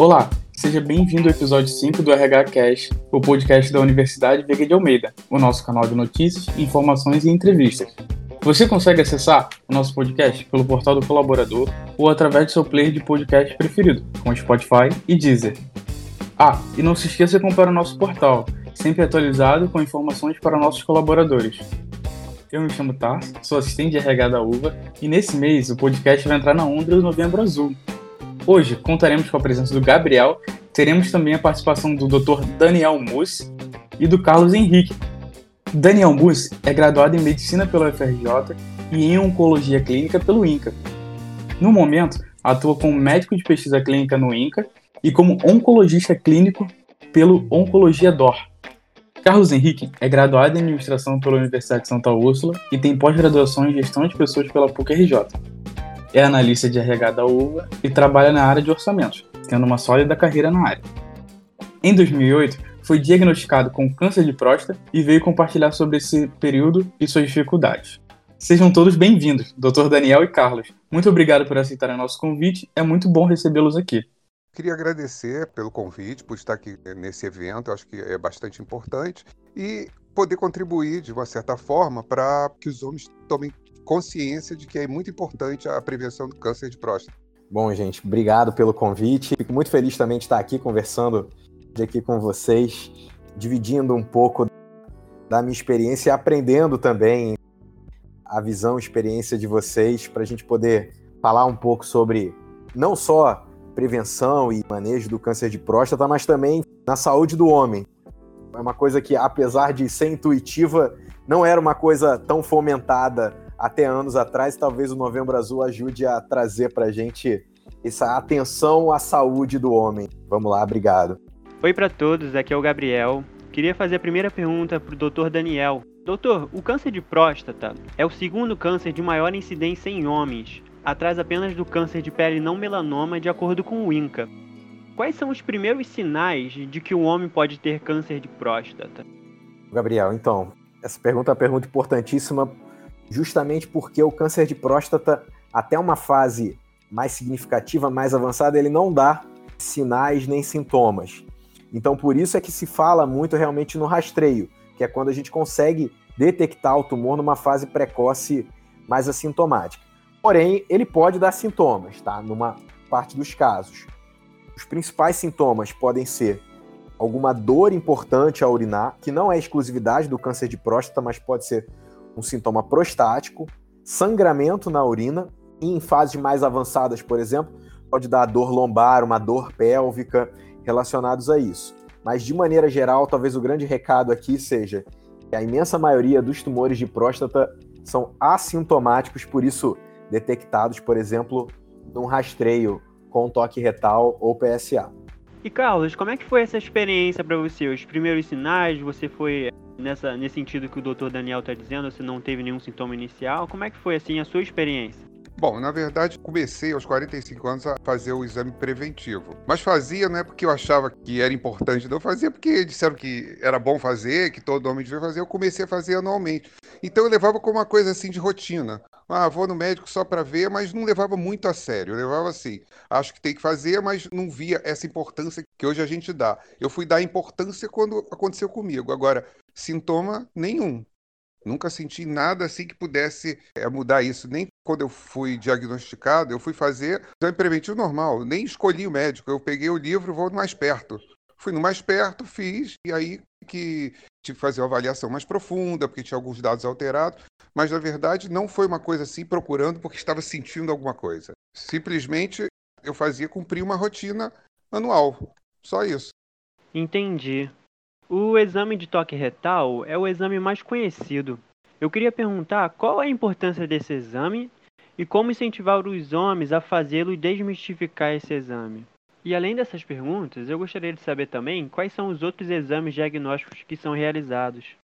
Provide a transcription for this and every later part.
Olá, seja bem-vindo ao episódio 5 do RH Cash, o podcast da Universidade Veiga de Almeida, o nosso canal de notícias, informações e entrevistas. Você consegue acessar o nosso podcast pelo portal do colaborador ou através do seu player de podcast preferido, como Spotify e Deezer. Ah, e não se esqueça de comprar o nosso portal, sempre atualizado com informações para nossos colaboradores. Eu me chamo Tarso, sou assistente de RH da UVA e nesse mês o podcast vai entrar na onda do Novembro Azul. Hoje contaremos com a presença do Gabriel, teremos também a participação do Dr. Daniel Mus e do Carlos Henrique. Daniel Mus é graduado em Medicina pela UFRJ e em Oncologia Clínica pelo INCA. No momento, atua como médico de pesquisa clínica no INCA e como oncologista clínico pelo Oncologia DOR. Carlos Henrique é graduado em Administração pela Universidade de Santa Úrsula e tem pós-graduação em Gestão de Pessoas pela PUC-RJ. É analista de RH da UVA e trabalha na área de orçamentos, tendo uma sólida carreira na área. Em 2008, foi diagnosticado com câncer de próstata e veio compartilhar sobre esse período e suas dificuldades. Sejam todos bem-vindos, Dr. Daniel e Carlos. Muito obrigado por aceitarem nosso convite, é muito bom recebê-los aqui. Queria agradecer pelo convite, por estar aqui nesse evento, acho que é bastante importante, e poder contribuir de uma certa forma para que os homens tomem consciência de que é muito importante a prevenção do câncer de próstata. Bom, gente, obrigado pelo convite. Fico muito feliz também de estar aqui conversando aqui com vocês, dividindo um pouco da minha experiência e aprendendo também a visão experiência de vocês para a gente poder falar um pouco sobre não só prevenção e manejo do câncer de próstata, mas também na saúde do homem. É uma coisa que, apesar de ser intuitiva, não era uma coisa tão fomentada até anos atrás. Talvez o Novembro Azul ajude a trazer para a gente essa atenção à saúde do homem. Vamos lá, obrigado. Oi para todos, aqui é o Gabriel. Queria fazer a primeira pergunta para o Dr. Daniel. Doutor, o câncer de próstata é o segundo câncer de maior incidência em homens atrás apenas do câncer de pele não melanoma, de acordo com o INCA. Quais são os primeiros sinais de que o homem pode ter câncer de próstata? Gabriel, então, essa pergunta é uma pergunta importantíssima, justamente porque o câncer de próstata, até uma fase mais significativa, mais avançada, ele não dá sinais nem sintomas. Então, por isso é que se fala muito realmente no rastreio, que é quando a gente consegue detectar o tumor numa fase precoce mais assintomática. Porém, ele pode dar sintomas, tá? Numa parte dos casos. Os principais sintomas podem ser alguma dor importante a urinar, que não é exclusividade do câncer de próstata, mas pode ser um sintoma prostático, sangramento na urina, e em fases mais avançadas, por exemplo, pode dar dor lombar, uma dor pélvica relacionados a isso. Mas de maneira geral, talvez o grande recado aqui seja que a imensa maioria dos tumores de próstata são assintomáticos, por isso detectados, por exemplo, num rastreio com toque retal ou PSA. E Carlos, como é que foi essa experiência para você? Os primeiros sinais, você foi nessa nesse sentido que o Dr. Daniel está dizendo, você não teve nenhum sintoma inicial? Como é que foi assim a sua experiência? Bom, na verdade, comecei aos 45 anos a fazer o exame preventivo. Mas fazia não é porque eu achava que era importante, não. Eu fazia porque disseram que era bom fazer, que todo homem devia fazer. Eu comecei a fazer anualmente. Então eu levava como uma coisa assim de rotina. Ah, vou no médico só para ver, mas não levava muito a sério. Eu levava assim, acho que tem que fazer, mas não via essa importância que hoje a gente dá. Eu fui dar importância quando aconteceu comigo. Agora, sintoma nenhum. Nunca senti nada assim que pudesse é, mudar isso. Nem quando eu fui diagnosticado, eu fui fazer exame preventivo normal. Nem escolhi o médico. Eu peguei o livro vou no mais perto. Fui no mais perto, fiz, e aí que tive que fazer uma avaliação mais profunda, porque tinha alguns dados alterados. Mas, na verdade, não foi uma coisa assim procurando porque estava sentindo alguma coisa. Simplesmente eu fazia cumprir uma rotina anual. Só isso. Entendi. O exame de toque retal é o exame mais conhecido. Eu queria perguntar qual a importância desse exame e como incentivar os homens a fazê-lo e desmistificar esse exame. E além dessas perguntas, eu gostaria de saber também quais são os outros exames diagnósticos que são realizados.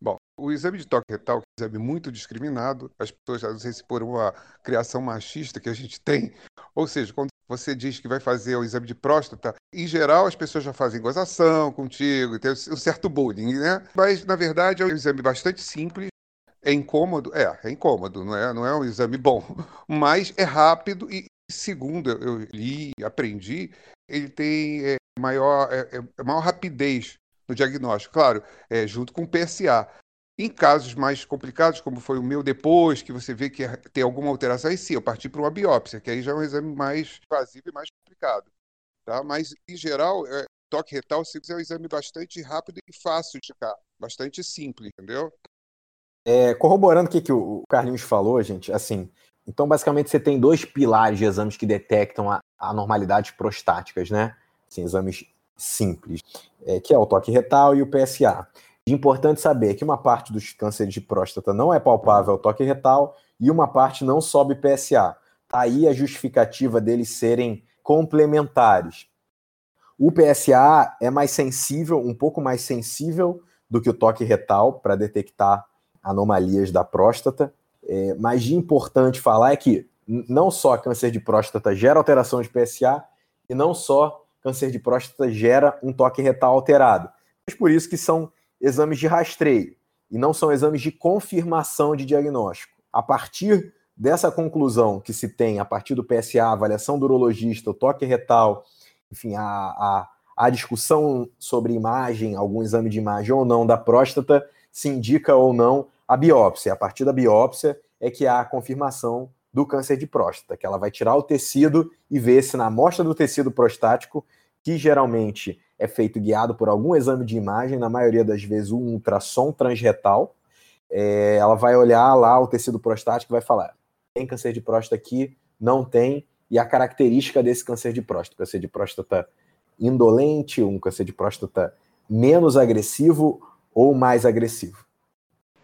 Bom, o exame de toque retal é um exame muito discriminado. As pessoas, não sei se por uma criação machista que a gente tem, ou seja, quando você diz que vai fazer o exame de próstata, em geral as pessoas já fazem gozação contigo, tem um certo bullying, né? Mas na verdade é um exame bastante simples, é incômodo, é, é incômodo, não é, não é um exame bom, mas é rápido e segundo eu li, aprendi, ele tem é, maior, é, é, maior rapidez no diagnóstico, claro, é, junto com o PSA. Em casos mais complicados, como foi o meu depois, que você vê que tem alguma alteração, aí sim, eu parti para uma biópsia, que aí já é um exame mais invasivo e mais complicado. Tá? Mas, em geral, é, toque retal é um exame bastante rápido e fácil de ficar, bastante simples, entendeu? É, corroborando o que, que o Carlinhos falou, gente, assim, então basicamente você tem dois pilares de exames que detectam anormalidades prostáticas, né? Assim, exames simples, é, que é o toque retal e o PSA. Importante saber que uma parte dos cânceres de próstata não é palpável ao toque retal e uma parte não sobe PSA. Tá aí a justificativa deles serem complementares. O PSA é mais sensível, um pouco mais sensível do que o toque retal para detectar anomalias da próstata. É, mas de importante falar é que não só câncer de próstata gera alteração de PSA e não só câncer de próstata gera um toque retal alterado. Mas por isso que são exames de rastreio e não são exames de confirmação de diagnóstico. A partir dessa conclusão que se tem a partir do PSA, avaliação do urologista, o toque retal, enfim, a, a, a discussão sobre imagem, algum exame de imagem ou não da próstata, se indica ou não a biópsia. A partir da biópsia é que há a confirmação do câncer de próstata, que ela vai tirar o tecido e ver se na amostra do tecido prostático, que geralmente é feito guiado por algum exame de imagem, na maioria das vezes um ultrassom transretal, é, ela vai olhar lá o tecido prostático e vai falar: tem câncer de próstata aqui? Não tem. E a característica desse câncer de próstata: câncer de próstata indolente, um câncer de próstata menos agressivo ou mais agressivo.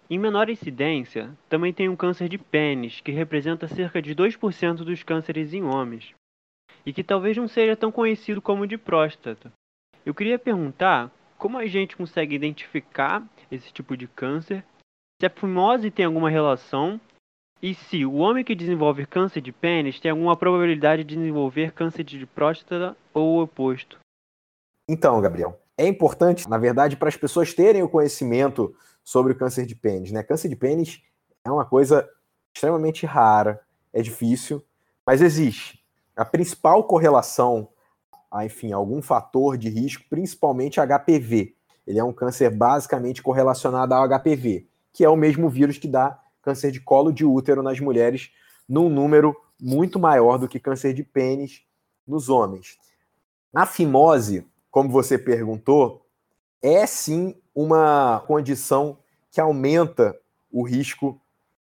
Em menor incidência, também tem um câncer de pênis, que representa cerca de 2% dos cânceres em homens, e que talvez não seja tão conhecido como o de próstata. Eu queria perguntar como a gente consegue identificar esse tipo de câncer, se a fimose tem alguma relação e se o homem que desenvolve câncer de pênis tem alguma probabilidade de desenvolver câncer de próstata ou o oposto. Então, Gabriel, é importante, na verdade, para as pessoas terem o conhecimento sobre o câncer de pênis. Né? Câncer de pênis é uma coisa extremamente rara, é difícil, mas existe. A principal correlação enfim, algum fator de risco, principalmente HPV. Ele é um câncer basicamente correlacionado ao HPV, que é o mesmo vírus que dá câncer de colo de útero nas mulheres, num número muito maior do que câncer de pênis nos homens. A fimose, como você perguntou, é sim uma condição que aumenta o risco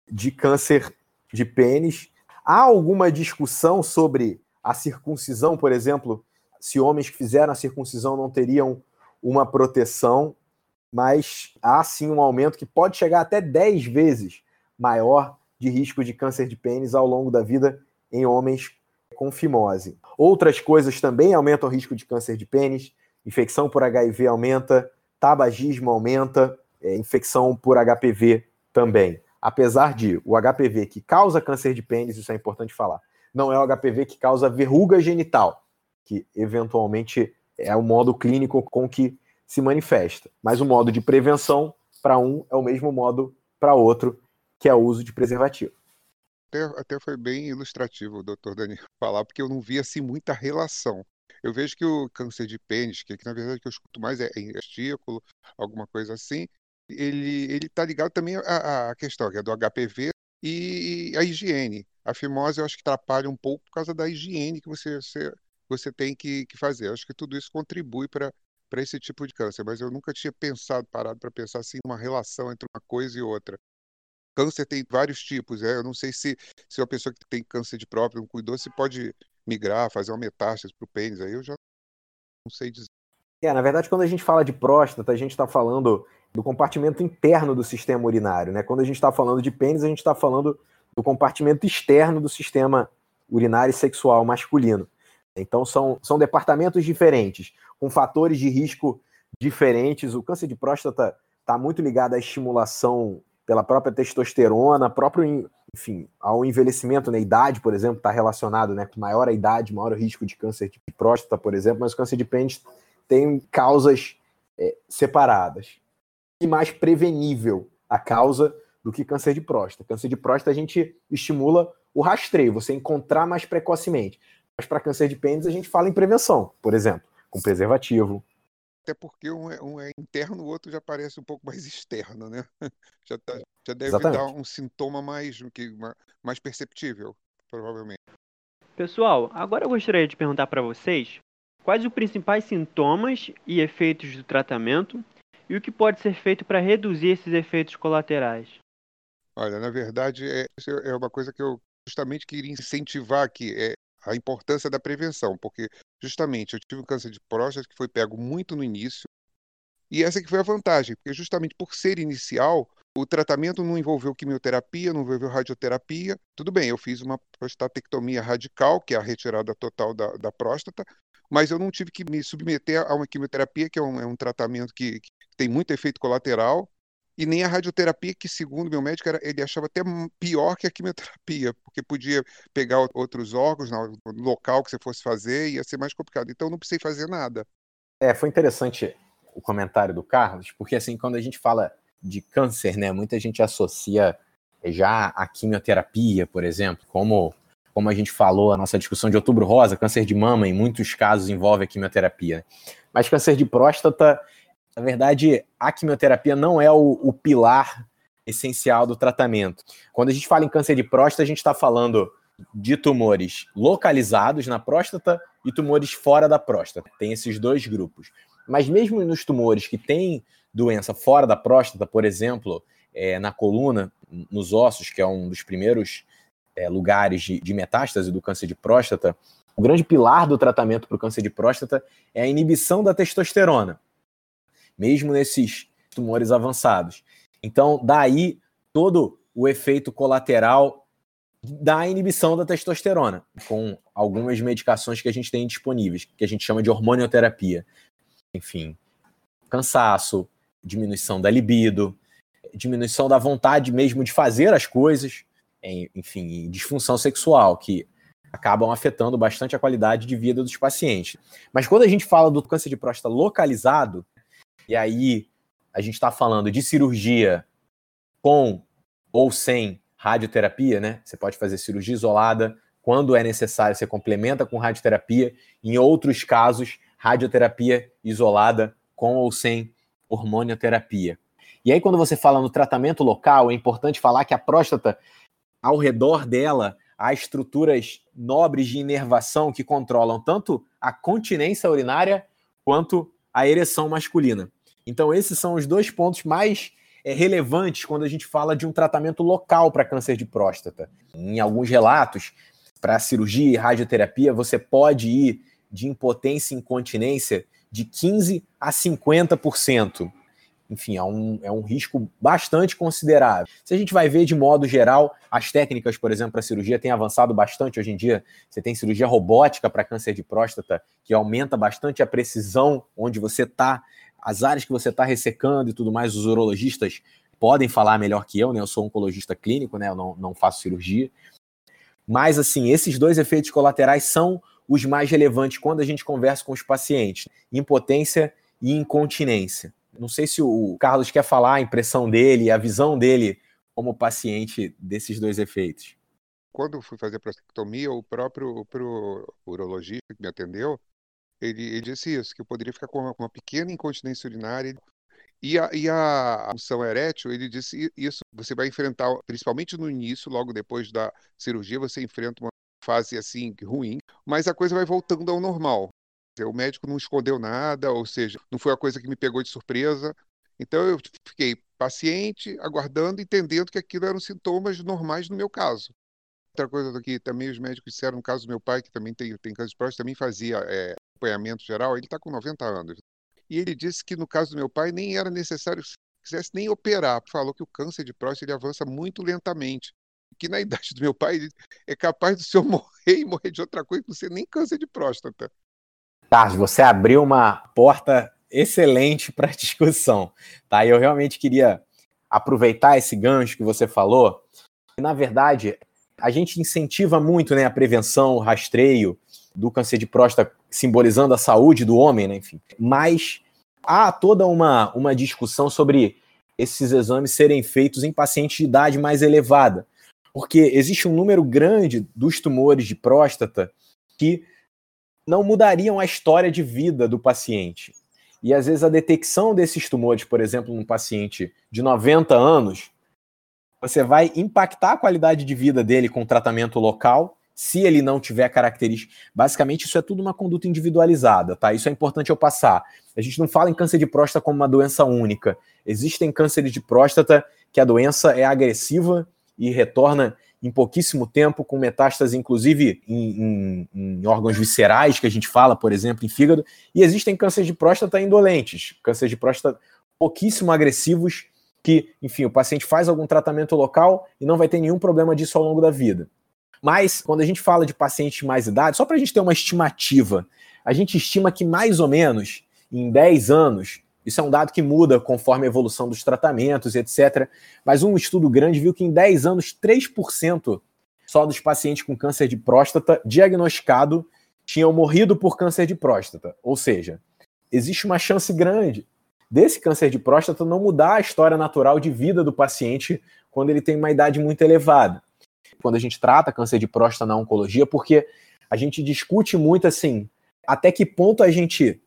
de câncer de pênis. Há alguma discussão sobre a circuncisão, por exemplo, se homens que fizeram a circuncisão não teriam uma proteção, mas há sim um aumento que pode chegar até 10 vezes maior de risco de câncer de pênis ao longo da vida em homens com fimose. Outras coisas também aumentam o risco de câncer de pênis, infecção por HIV aumenta, tabagismo aumenta, é, infecção por HPV também. Apesar de o HPV que causa câncer de pênis, isso é importante falar, não é o HPV que causa verruga genital, que eventualmente é o modo clínico com que se manifesta. Mas o modo de prevenção para um é o mesmo modo para outro, que é o uso de preservativo. Até, até foi bem ilustrativo o doutor Daniel falar, porque eu não vi assim muita relação. Eu vejo que o câncer de pênis, que, que na verdade que eu escuto mais é, em testículo, alguma coisa assim, ele ele está ligado também à, à questão que é do HPV e a higiene. A fimose eu acho que atrapalha um pouco por causa da higiene que você, você você tem que, que fazer. Acho que tudo isso contribui para para esse tipo de câncer, mas eu nunca tinha pensado, parado para pensar assim, uma relação entre uma coisa e outra. Câncer tem vários tipos, é? eu não sei se, se uma pessoa que tem câncer de próprio não cuidou, se pode migrar, fazer uma metástase para o pênis, aí eu já não sei dizer. É, na verdade, quando a gente fala de próstata, a gente está falando do compartimento interno do sistema urinário, né? Quando a gente está falando de pênis, a gente está falando do compartimento externo do sistema urinário e sexual masculino. Então, são, são departamentos diferentes, com fatores de risco diferentes. O câncer de próstata está muito ligado à estimulação pela própria testosterona, próprio, enfim, ao envelhecimento, na né? idade, por exemplo, está relacionado, né? Com maior a idade, maior o risco de câncer de próstata, por exemplo, mas o câncer de pênis tem causas é, separadas. E mais prevenível a causa do que câncer de próstata. Câncer de próstata a gente estimula o rastreio, você encontrar mais precocemente. Mas para câncer de pênis a gente fala em prevenção, por exemplo, com preservativo. Até porque um é, um é interno, o outro já parece um pouco mais externo, né? Já, tá, já deve Exatamente. dar um sintoma mais, que- ma- mais perceptível, provavelmente. Pessoal, agora eu gostaria de perguntar para vocês quais os principais sintomas e efeitos do tratamento e o que pode ser feito para reduzir esses efeitos colaterais. Olha, na verdade, é, isso é uma coisa que eu justamente queria incentivar aqui, é a importância da prevenção, porque justamente eu tive um câncer de próstata que foi pego muito no início, e essa que foi a vantagem, porque justamente por ser inicial, o tratamento não envolveu quimioterapia, não envolveu radioterapia. Tudo bem, eu fiz uma prostatectomia radical, que é a retirada total da, da próstata, mas eu não tive que me submeter a uma quimioterapia, que é um, é um tratamento que, que tem muito efeito colateral, e nem a radioterapia, que segundo meu médico, era, ele achava até pior que a quimioterapia, porque podia pegar outros órgãos no local que você fosse fazer, ia ser mais complicado. Então não precisei fazer nada. É, foi interessante o comentário do Carlos, porque assim, quando a gente fala de câncer, né, muita gente associa já a quimioterapia, por exemplo, como como a gente falou, a nossa discussão de outubro rosa, câncer de mama em muitos casos envolve a quimioterapia. Mas câncer de próstata, na verdade, a quimioterapia não é o, o pilar essencial do tratamento. Quando a gente fala em câncer de próstata, a gente está falando de tumores localizados na próstata e tumores fora da próstata. Tem esses dois grupos. Mas mesmo nos tumores que têm doença fora da próstata, por exemplo, é, na coluna, nos ossos, que é um dos primeiros é, lugares de, de metástase do câncer de próstata, o grande pilar do tratamento para o câncer de próstata é a inibição da testosterona, mesmo nesses tumores avançados. Então, daí todo o efeito colateral da inibição da testosterona, com algumas medicações que a gente tem disponíveis, que a gente chama de hormonioterapia. Enfim, cansaço, diminuição da libido, diminuição da vontade mesmo de fazer as coisas, enfim, disfunção sexual, que acabam afetando bastante a qualidade de vida dos pacientes. Mas quando a gente fala do câncer de próstata localizado, e aí a gente está falando de cirurgia com ou sem radioterapia, né? Você pode fazer cirurgia isolada, quando é necessário, você complementa com radioterapia. Em outros casos, radioterapia isolada com ou sem hormonioterapia. E aí, quando você fala no tratamento local, é importante falar que a próstata, ao redor dela, há estruturas nobres de inervação que controlam tanto a continência urinária quanto a ereção masculina. Então, esses são os dois pontos mais é, relevantes quando a gente fala de um tratamento local para câncer de próstata. Em alguns relatos, para cirurgia e radioterapia, você pode ir de impotência e incontinência de 15% a 50%. Enfim, é um, é um risco bastante considerável. Se a gente vai ver de modo geral, as técnicas, por exemplo, para cirurgia têm avançado bastante hoje em dia. Você tem cirurgia robótica para câncer de próstata, que aumenta bastante a precisão onde você está, as áreas que você está ressecando e tudo mais. Os urologistas podem falar melhor que eu, né? Eu sou oncologista clínico, né? Eu não, não faço cirurgia. Mas, assim, esses dois efeitos colaterais são os mais relevantes quando a gente conversa com os pacientes: impotência e incontinência. Não sei se o Carlos quer falar a impressão dele, a visão dele como paciente desses dois efeitos. Quando fui fazer a prostatectomia, o próprio, o próprio urologista que me atendeu, ele, ele disse isso, que eu poderia ficar com uma, uma pequena incontinência urinária. E a, e a função erétil, ele disse isso, você vai enfrentar, principalmente no início, logo depois da cirurgia, você enfrenta uma fase assim ruim, mas a coisa vai voltando ao normal. O médico não escondeu nada, ou seja, não foi a coisa que me pegou de surpresa. Então eu fiquei paciente, aguardando, entendendo que aquilo eram sintomas normais no meu caso. Outra coisa que também os médicos disseram, no caso do meu pai, que também tem, tem câncer de próstata, também fazia é, acompanhamento geral, ele está com 90 anos. E ele disse que no caso do meu pai nem era necessário, se quisesse nem operar, falou que o câncer de próstata ele avança muito lentamente. Que na idade do meu pai é capaz do senhor morrer e morrer de outra coisa que não ser nem câncer de próstata. Carlos, você abriu uma porta excelente para discussão, tá? Eu realmente queria aproveitar esse gancho que você falou. Na verdade, a gente incentiva muito, né, a prevenção, o rastreio do câncer de próstata, simbolizando a saúde do homem, né, enfim. Mas há toda uma, uma discussão sobre esses exames serem feitos em pacientes de idade mais elevada, porque existe um número grande dos tumores de próstata que não mudariam a história de vida do paciente. E às vezes a detecção desses tumores, por exemplo, num paciente de 90 anos, você vai impactar a qualidade de vida dele com tratamento local, se ele não tiver características. Basicamente, isso é tudo uma conduta individualizada, tá? Isso é importante eu passar. A gente não fala em câncer de próstata como uma doença única. Existem cânceres de próstata que a doença é agressiva e retorna em pouquíssimo tempo, com metástase, inclusive, em, em, em, órgãos viscerais, que a gente fala, por exemplo, em fígado, e existem cânceres de próstata indolentes, cânceres de próstata pouquíssimo agressivos, que, enfim, o paciente faz algum tratamento local e não vai ter nenhum problema disso ao longo da vida. Mas, quando a gente fala de pacientes de mais idade, só para a gente ter uma estimativa, a gente estima que mais ou menos em 10 anos, isso é um dado que muda conforme a evolução dos tratamentos, etc. Mas um estudo grande viu que em 10 anos, 3% só dos pacientes com câncer de próstata diagnosticado tinham morrido por câncer de próstata. Ou seja, existe uma chance grande desse câncer de próstata não mudar a história natural de vida do paciente quando ele tem uma idade muito elevada. Quando a gente trata câncer de próstata na oncologia, porque a gente discute muito assim, até que ponto a gente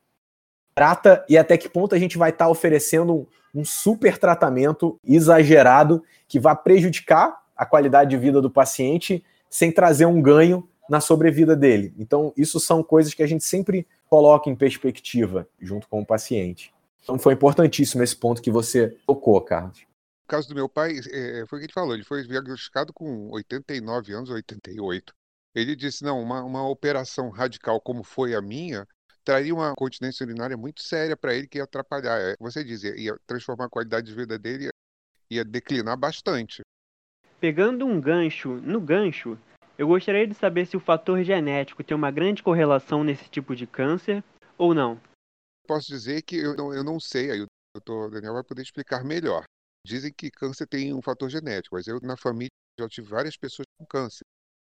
trata e até que ponto a gente vai estar tá oferecendo um, um super tratamento exagerado que vai prejudicar a qualidade de vida do paciente sem trazer um ganho na sobrevida dele. Então, isso são coisas que a gente sempre coloca em perspectiva junto com o paciente. Então, foi importantíssimo esse ponto que você tocou, Carlos. No caso do meu pai, é, foi o que ele falou, ele foi diagnosticado com 89 anos, 88. Ele disse, não, uma, uma operação radical como foi a minha, traria uma continência urinária muito séria para ele que ia atrapalhar. É, você dizia, ia transformar a qualidade de vida dele, ia declinar bastante. Pegando um gancho no gancho, eu gostaria de saber se o fator genético tem uma grande correlação nesse tipo de câncer ou não. Posso dizer que eu não, eu não sei, aí o doutor Daniel vai poder explicar melhor. Dizem que câncer tem um fator genético, mas eu na família já tive várias pessoas com câncer.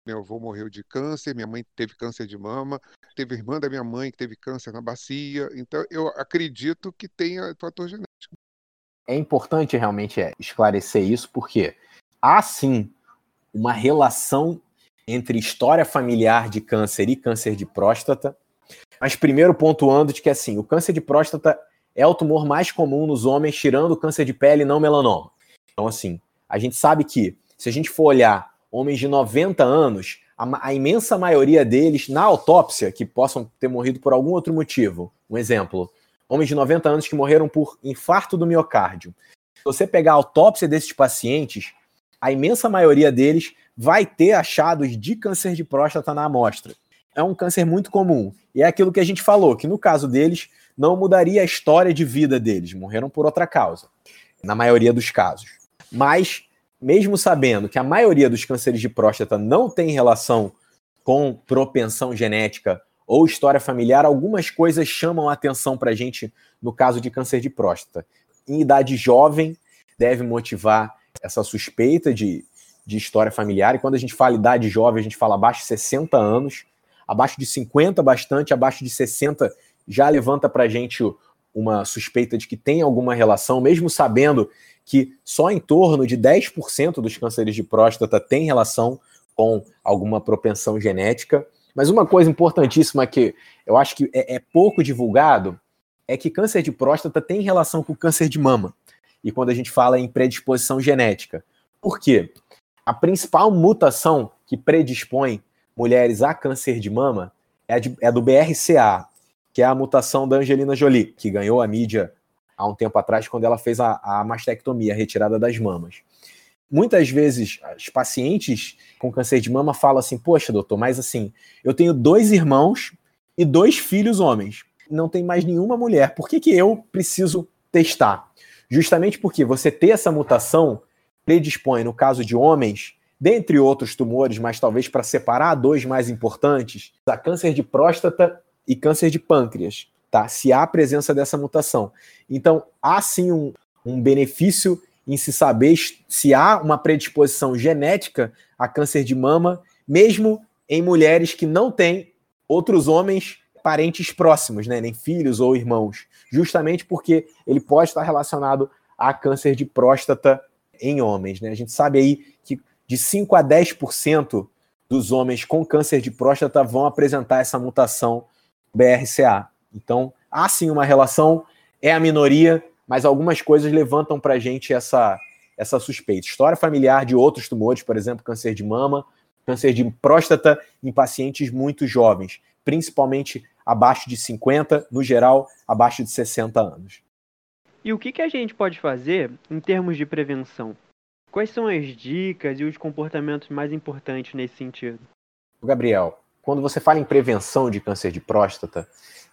Meu avô morreu de câncer, minha mãe teve câncer de mama, teve irmã da minha mãe que teve câncer na bacia. Então, eu acredito que tenha fator genético. É importante realmente é, esclarecer isso, porque há sim uma relação entre história familiar de câncer e câncer de próstata. Mas primeiro pontuando de que assim, o câncer de próstata é o tumor mais comum nos homens, tirando o câncer de pele e não melanoma. Então, assim, a gente sabe que, se a gente for olhar homens de 90 anos, a, a, imensa maioria deles, na autópsia, que possam ter morrido por algum outro motivo. Um exemplo: homens de 90 anos que morreram por infarto do miocárdio. Se você pegar a autópsia desses pacientes, a imensa maioria deles vai ter achados de câncer de próstata na amostra. É um câncer muito comum. E é aquilo que a gente falou, que no caso deles, não mudaria a história de vida deles, morreram por outra causa, na maioria dos casos. Mas mesmo sabendo que a maioria dos cânceres de próstata não tem relação com propensão genética ou história familiar, algumas coisas chamam a atenção para a gente no caso de câncer de próstata. Em idade jovem, deve motivar essa suspeita de, de história familiar. E quando a gente fala idade jovem, a gente fala abaixo de 60 anos, abaixo de 50, bastante, abaixo de 60 já levanta para a gente uma suspeita de que tem alguma relação, mesmo sabendo que só em torno de 10% dos cânceres de próstata tem relação com alguma propensão genética. Mas uma coisa importantíssima que eu acho que é, é pouco divulgado é que câncer de próstata tem relação com câncer de mama. E quando a gente fala em predisposição genética. Por quê? A principal mutação que predispõe mulheres a câncer de mama é a, de, é a do BRCA, que é a mutação da Angelina Jolie, que ganhou a mídia há um tempo atrás, quando ela fez a, a mastectomia, a retirada das mamas. Muitas vezes, as pacientes com câncer de mama falam assim: Poxa, doutor, mas assim, eu tenho dois irmãos e dois filhos homens. Não tem mais nenhuma mulher. Por que, que eu preciso testar? Justamente porque você ter essa mutação predispõe, no caso de homens, dentre outros tumores, mas talvez para separar dois mais importantes, a câncer de próstata e câncer de pâncreas tá? Se há a presença dessa mutação. Então, há sim um, um benefício em se saber se há uma predisposição genética a câncer de mama, mesmo em mulheres que não têm outros homens parentes próximos, né, nem filhos ou irmãos, justamente porque ele pode estar relacionado a câncer de próstata em homens, né? A gente sabe aí que de 5 a 10% dos homens com câncer de próstata vão apresentar essa mutação BRCA. Então, há sim uma relação, é a minoria, mas algumas coisas levantam para a gente essa, essa suspeita. História familiar de outros tumores, por exemplo, câncer de mama, câncer de próstata em pacientes muito jovens, principalmente abaixo de 50, no geral, abaixo de 60 anos. E o que, que a gente pode fazer em termos de prevenção? Quais são as dicas e os comportamentos mais importantes nesse sentido? Gabriel, quando você fala em prevenção de câncer de próstata,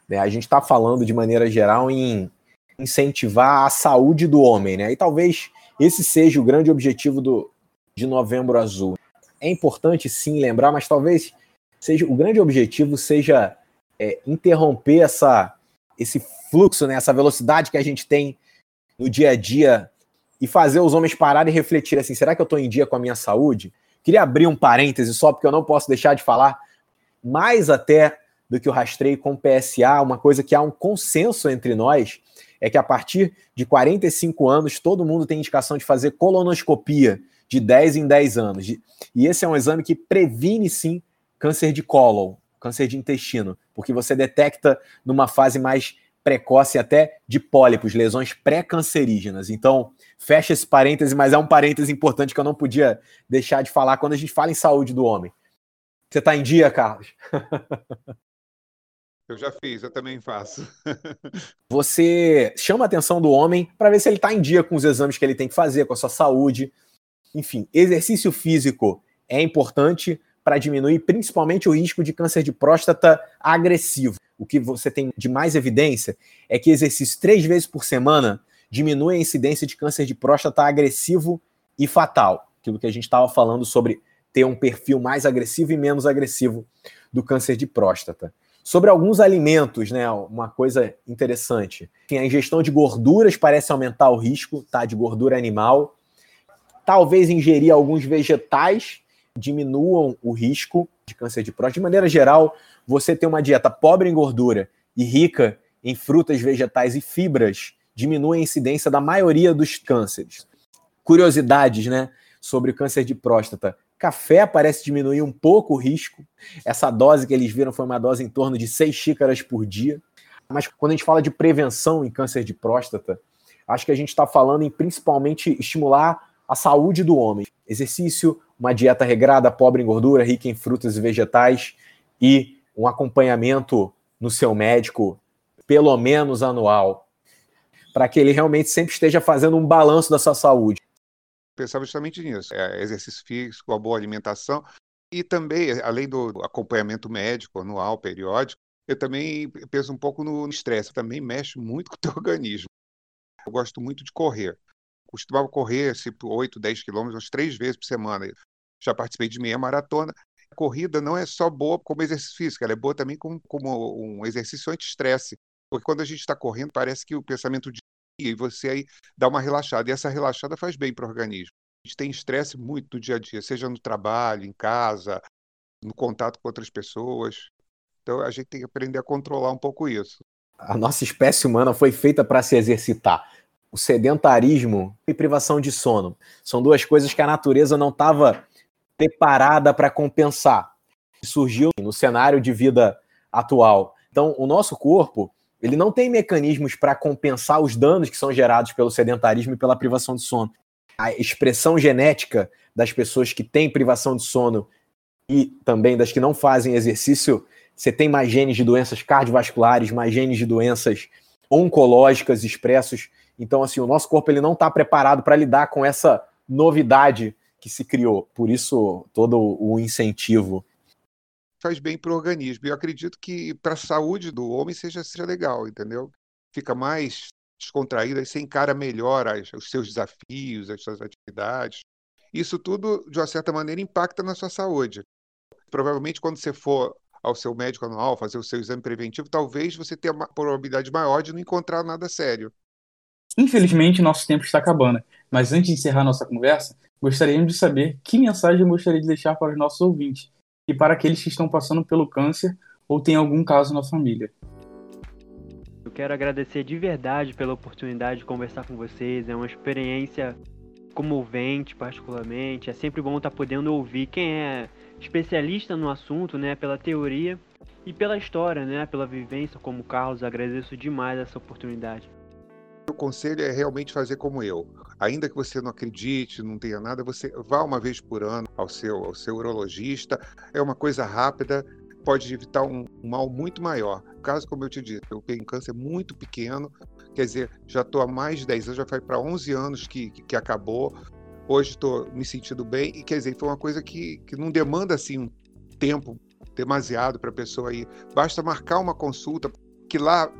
né, a gente está falando de maneira geral em incentivar a saúde do homem, né? E talvez esse seja o grande objetivo do, de Novembro Azul. É importante sim lembrar, mas talvez seja o grande objetivo seja é, interromper essa, esse fluxo, né, essa velocidade que a gente tem no dia a dia e fazer os homens pararem e refletir assim: será que eu estou em dia com a minha saúde? Queria abrir um parêntese só porque eu não posso deixar de falar mais até do que o rastreio com PSA, uma coisa que há um consenso entre nós é que a partir de 45 anos todo mundo tem indicação de fazer colonoscopia de 10 em 10 anos. E esse é um exame que previne sim câncer de cólon, câncer de intestino, porque você detecta numa fase mais precoce até de pólipos, lesões pré-cancerígenas. Então, fecha esse parêntese, mas é um parêntese importante que eu não podia deixar de falar quando a gente fala em saúde do homem. Você está em dia, Carlos? Eu já fiz, eu também faço. Você chama a atenção do homem para ver se ele está em dia com os exames que ele tem que fazer, com a sua saúde. Enfim, exercício físico é importante para diminuir principalmente o risco de câncer de próstata agressivo o que você tem de mais evidência é que exercício três vezes por semana diminui a incidência de câncer de próstata agressivo e fatal. Aquilo que a gente estava falando sobre ter um perfil mais agressivo e menos agressivo do câncer de próstata. Sobre alguns alimentos, né, uma coisa interessante. A ingestão de gorduras parece aumentar o risco tá, de gordura animal. Talvez ingerir alguns vegetais diminuam o risco de câncer de próstata. De maneira geral, você ter uma dieta pobre em gordura e rica em frutas, vegetais e fibras diminui a incidência da maioria dos cânceres. Curiosidades, né, sobre o câncer de próstata. Café parece diminuir um pouco o risco. Essa dose que eles viram foi uma dose em torno de 6 xícaras por dia. Mas quando a gente fala de prevenção em câncer de próstata, acho que a gente está falando em principalmente estimular a saúde do homem. Exercício, uma dieta regrada, pobre em gordura, rica em frutas e vegetais e um acompanhamento no seu médico, pelo menos anual, para que ele realmente sempre esteja fazendo um balanço da sua saúde. Pensava justamente nisso: é, exercício físico, a boa alimentação e também, além do acompanhamento médico anual, periódico, eu também penso um pouco no estresse, também mexe muito com o teu organismo. Eu gosto muito de correr. Costumava correr assim, 8, 10 quilômetros, umas três vezes por semana. Já participei de meia maratona corrida não é só boa como exercício físico, ela é boa também como, como um exercício anti-estresse. Porque quando a gente está correndo, parece que o pensamento de e você aí dá uma relaxada. E essa relaxada faz bem para o organismo. A gente tem estresse muito no dia a dia, seja no trabalho, em casa, no contato com outras pessoas. Então a gente tem que aprender a controlar um pouco isso. A nossa espécie humana foi feita para se exercitar. O sedentarismo e privação de sono são duas coisas que a natureza não estava preparada para compensar. Surgiu no cenário de vida atual. Então, o nosso corpo, ele não tem mecanismos para compensar os danos que são gerados pelo sedentarismo e pela privação de sono. A expressão genética das pessoas que têm privação de sono e também das que não fazem exercício, você tem mais genes de doenças cardiovasculares, mais genes de doenças oncológicas expressos. Então, assim, o nosso corpo ele não está preparado para lidar com essa novidade que se criou. Por isso, todo o incentivo. Faz bem para o organismo. E eu acredito que para a saúde do homem seja, seja legal, entendeu? Fica mais descontraído, aí você encara melhor as, os seus desafios, as suas atividades. Isso tudo, de uma certa maneira, impacta na sua saúde. Provavelmente, quando você for ao seu médico anual, fazer o seu exame preventivo, talvez você tenha uma probabilidade maior de não encontrar nada sério. Infelizmente, nosso tempo está acabando. Mas antes de encerrar nossa conversa, gostaríamos de saber que mensagem gostaria de deixar para os nossos ouvintes e para aqueles que estão passando pelo câncer ou têm algum caso na família. Eu quero agradecer de verdade pela oportunidade de conversar com vocês. É uma experiência comovente, particularmente. É sempre bom estar podendo ouvir quem é especialista no assunto, né, pela teoria e pela história, né, pela vivência, como Carlos. Agradeço demais essa oportunidade. O conselho é realmente fazer como eu. Ainda que você não acredite, não tenha nada, você vá uma vez por ano ao seu, ao seu urologista. É uma coisa rápida, pode evitar um, um mal muito maior. Caso, como eu te disse, eu tenho câncer muito pequeno, quer dizer, já estou há mais de 10 anos, já vai para 11 anos que, que, que acabou. Hoje estou me sentindo bem e quer dizer, foi uma coisa que, que não demanda assim um tempo demasiado para a pessoa ir. Basta marcar uma consulta, que lá,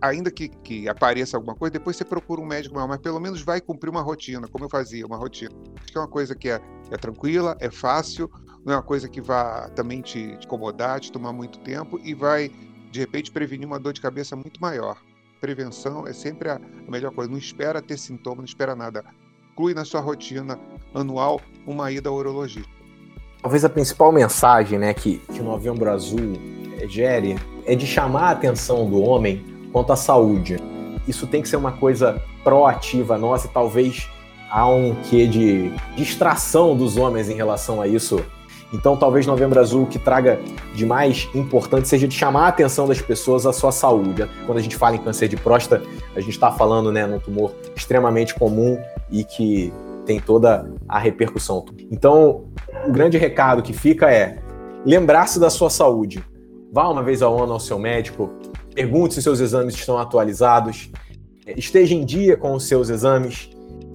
ainda que, que apareça alguma coisa, depois você procura um médico maior, mas pelo menos vai cumprir uma rotina, como eu fazia, uma rotina. Acho que é uma coisa que é, é tranquila, é fácil, não é uma coisa que vá também te, te incomodar, te tomar muito tempo e vai, de repente, prevenir uma dor de cabeça muito maior prevenção é sempre a melhor coisa. Não espera ter sintoma, não espera nada. Inclui na sua rotina anual uma ida ao urologista. Talvez a principal mensagem né, que, que o Novembro Azul gere é de chamar a atenção do homem quanto à saúde. Isso tem que ser uma coisa proativa nossa e talvez há um quê de distração dos homens em relação a isso então, talvez Novembro Azul que traga de mais importante seja de chamar a atenção das pessoas à sua saúde. Quando a gente fala em câncer de próstata, a gente está falando né, num tumor extremamente comum e que tem toda a repercussão. Então, o grande recado que fica é lembrar-se da sua saúde. Vá uma vez ao ano ao seu médico, pergunte se seus exames estão atualizados, esteja em dia com os seus exames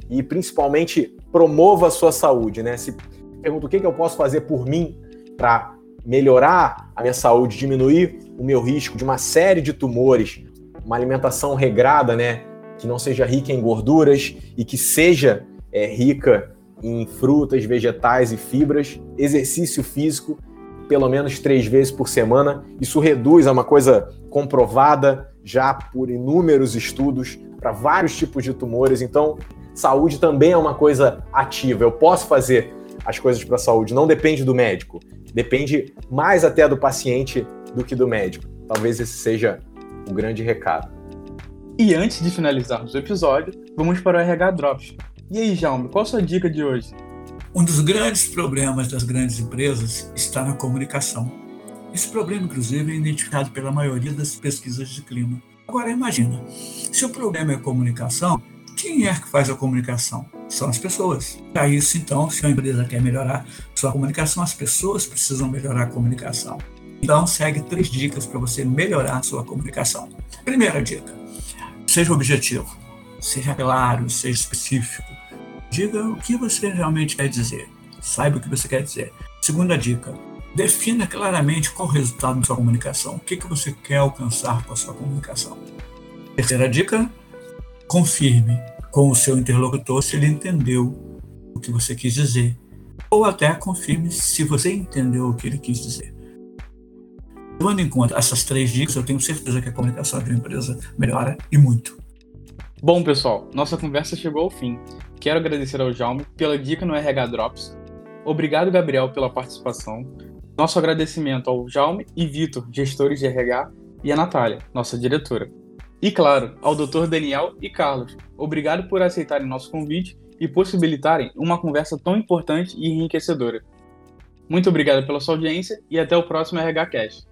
e, principalmente, promova a sua saúde. Né? Se pergunto o que, que eu posso fazer por mim para melhorar a minha saúde, diminuir o meu risco de uma série de tumores, uma alimentação regrada, né, que não seja rica em gorduras e que seja é, rica em frutas, vegetais e fibras, exercício físico, pelo menos três vezes por semana. Isso reduz a uma coisa comprovada já por inúmeros estudos para vários tipos de tumores. Então, saúde também é uma coisa ativa. Eu posso fazer as coisas para a saúde. Não depende do médico, depende mais até do paciente do que do médico. Talvez esse seja o grande recado. E antes de finalizarmos o episódio, vamos para o RH Drops. E aí, Jaume, qual a sua dica de hoje? Um dos grandes problemas das grandes empresas está na comunicação. Esse problema, inclusive, é identificado pela maioria das pesquisas de clima. Agora, imagina, se o problema é comunicação, quem é que faz a comunicação? São as pessoas. Para isso, então, se a empresa quer melhorar sua comunicação, as pessoas precisam melhorar a comunicação. Então, segue três dicas para você melhorar a sua comunicação. Primeira dica: seja objetivo, seja claro, seja específico. Diga o que você realmente quer dizer. Saiba o que você quer dizer. Segunda dica: defina claramente qual o resultado da sua comunicação. O que, que você quer alcançar com a sua comunicação. Terceira dica: confirme com o seu interlocutor se ele entendeu o que você quis dizer, ou até confirme se você entendeu o que ele quis dizer. Levando em conta essas três dicas, eu tenho certeza que a comunicação de uma empresa melhora e muito. Bom, pessoal, nossa conversa chegou ao fim. Quero agradecer ao Jaume pela dica no RH Drops. Obrigado, Gabriel, pela participação. Nosso agradecimento ao Jaume e Vitor, gestores de RH, e a Natália, nossa diretora. E claro, ao Dr. Daniel e Carlos, obrigado por aceitarem nosso convite e possibilitarem uma conversa tão importante e enriquecedora. Muito obrigado pela sua audiência e até o próximo RH Cast.